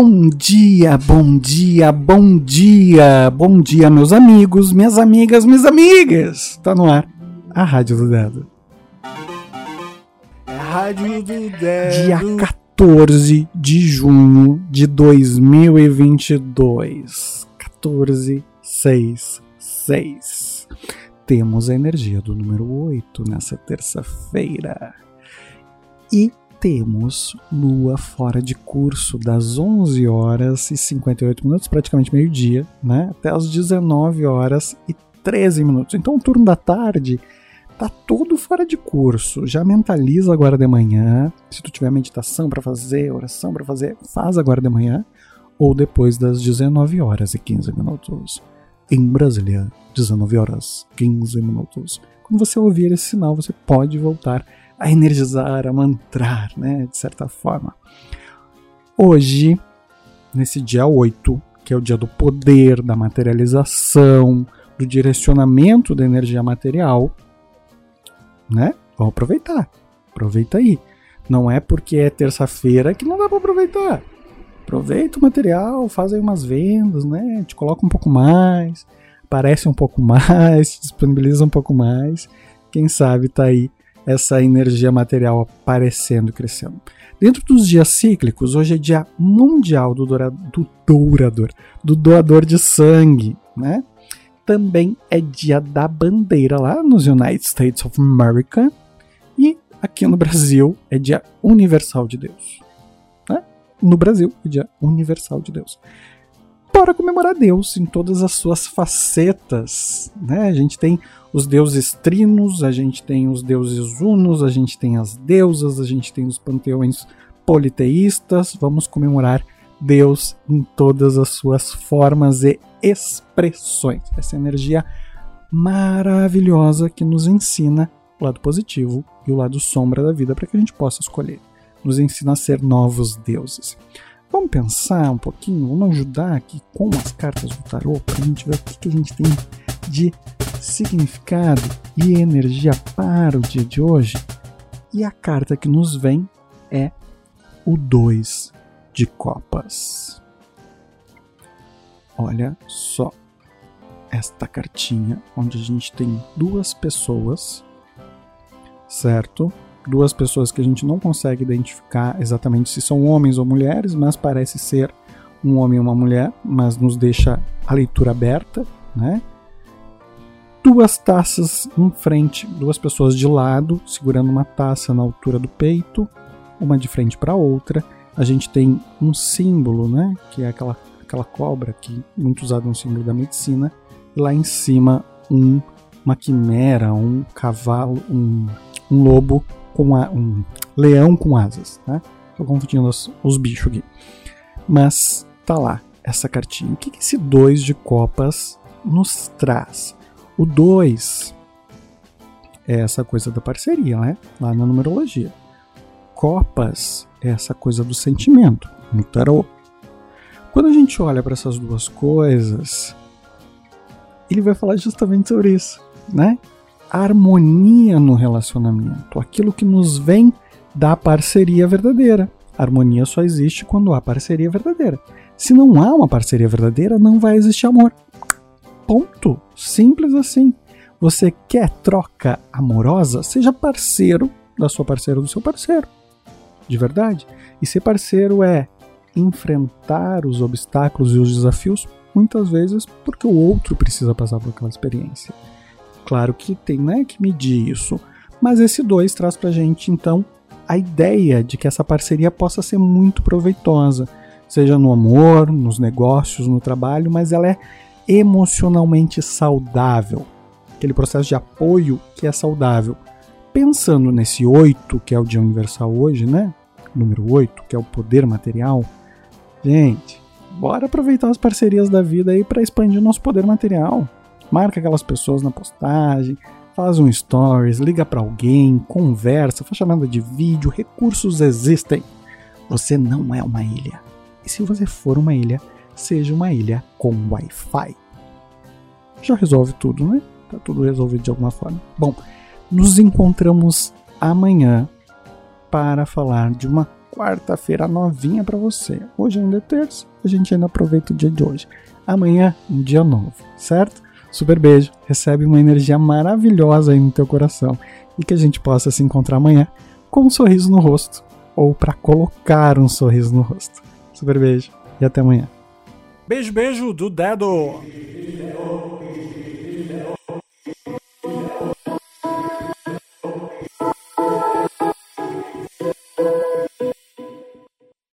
Bom dia, bom dia, bom dia, bom dia, meus amigos, minhas amigas, minhas amigas. Tá no ar a Rádio do Dedo. Rádio do Dedo. Dia 14 de junho de 2022. 14, 6, 6. Temos a energia do número 8 nessa terça-feira. E temos lua fora de curso das 11 horas e 58 minutos, praticamente meio-dia, né? Até as 19 horas e 13 minutos. Então o turno da tarde tá todo fora de curso. Já mentaliza agora de manhã. Se tu tiver meditação para fazer, oração para fazer, faz agora de manhã ou depois das 19 horas e 15 minutos. Em Brasília, 19 horas 15 minutos. Quando você ouvir esse sinal, você pode voltar a energizar, a mantrar, né, de certa forma. Hoje, nesse dia 8, que é o dia do poder, da materialização, do direcionamento da energia material, né? Vamos aproveitar. Aproveita aí. Não é porque é terça-feira que não dá para aproveitar. Aproveita o material, faz aí umas vendas, né? Te coloca um pouco mais, aparece um pouco mais, disponibiliza um pouco mais. Quem sabe tá aí essa energia material aparecendo e crescendo. Dentro dos dias cíclicos, hoje é dia mundial do, doura, do dourador, do doador de sangue, né? Também é dia da bandeira lá nos United States of America e aqui no Brasil é dia universal de Deus. Né? No Brasil é dia universal de Deus para comemorar Deus em todas as suas facetas. Né? A gente tem os deuses trinos, a gente tem os deuses unos, a gente tem as deusas, a gente tem os panteões politeístas. Vamos comemorar Deus em todas as suas formas e expressões. Essa energia maravilhosa que nos ensina o lado positivo e o lado sombra da vida para que a gente possa escolher. Nos ensina a ser novos deuses. Vamos pensar um pouquinho, vamos ajudar aqui com as cartas do tarô para a gente ver o que, a gente tem de significado e energia para o dia de hoje. E a carta que nos vem é o 2 de copas. Olha só esta cartinha onde a gente tem duas pessoas, certo? Duas pessoas que a gente não consegue identificar exatamente se são homens ou mulheres, mas parece ser um homem e uma mulher, mas nos deixa a leitura aberta, né? Duas taças em frente, duas pessoas de lado, segurando uma taça na altura do peito, uma de frente para a outra. A gente tem um símbolo, né? Que é aquela, aquela cobra que muito usada no símbolo da medicina. E lá em cima um, uma quimera, um cavalo, um, um lobo com a, um leão com asas, né? Tô confundindo os, os bichos aqui. Mas tá lá, essa cartinha. O que, que esse 2 de copas nos traz? O 2 é essa coisa da parceria, né? Lá na numerologia. Copas é essa coisa do sentimento, no tarô. Quando a gente olha para essas duas coisas, ele vai falar justamente sobre isso, né? Harmonia no relacionamento, aquilo que nos vem da parceria verdadeira. Harmonia só existe quando há parceria verdadeira. Se não há uma parceria verdadeira, não vai existir amor. Ponto. Simples assim. Você quer troca amorosa? Seja parceiro da sua parceira ou do seu parceiro. De verdade. E ser parceiro é enfrentar os obstáculos e os desafios, muitas vezes porque o outro precisa passar por aquela experiência. Claro que tem né, que medir isso, mas esse 2 traz para a gente então a ideia de que essa parceria possa ser muito proveitosa, seja no amor, nos negócios, no trabalho, mas ela é emocionalmente saudável. Aquele processo de apoio que é saudável. Pensando nesse 8, que é o dia universal hoje, né? Número 8, que é o poder material. Gente, bora aproveitar as parcerias da vida aí para expandir nosso poder material marca aquelas pessoas na postagem, faz um stories, liga para alguém, conversa, faz chamada de vídeo, recursos existem. Você não é uma ilha. E se você for uma ilha, seja uma ilha com Wi-Fi. Já resolve tudo, né? Tá tudo resolvido de alguma forma. Bom, nos encontramos amanhã para falar de uma quarta-feira novinha para você. Hoje ainda é terça, a gente ainda aproveita o dia de hoje. Amanhã, um dia novo, certo? Super beijo, recebe uma energia maravilhosa aí no teu coração e que a gente possa se encontrar amanhã com um sorriso no rosto ou para colocar um sorriso no rosto. Super beijo e até amanhã. Beijo, beijo do dedo.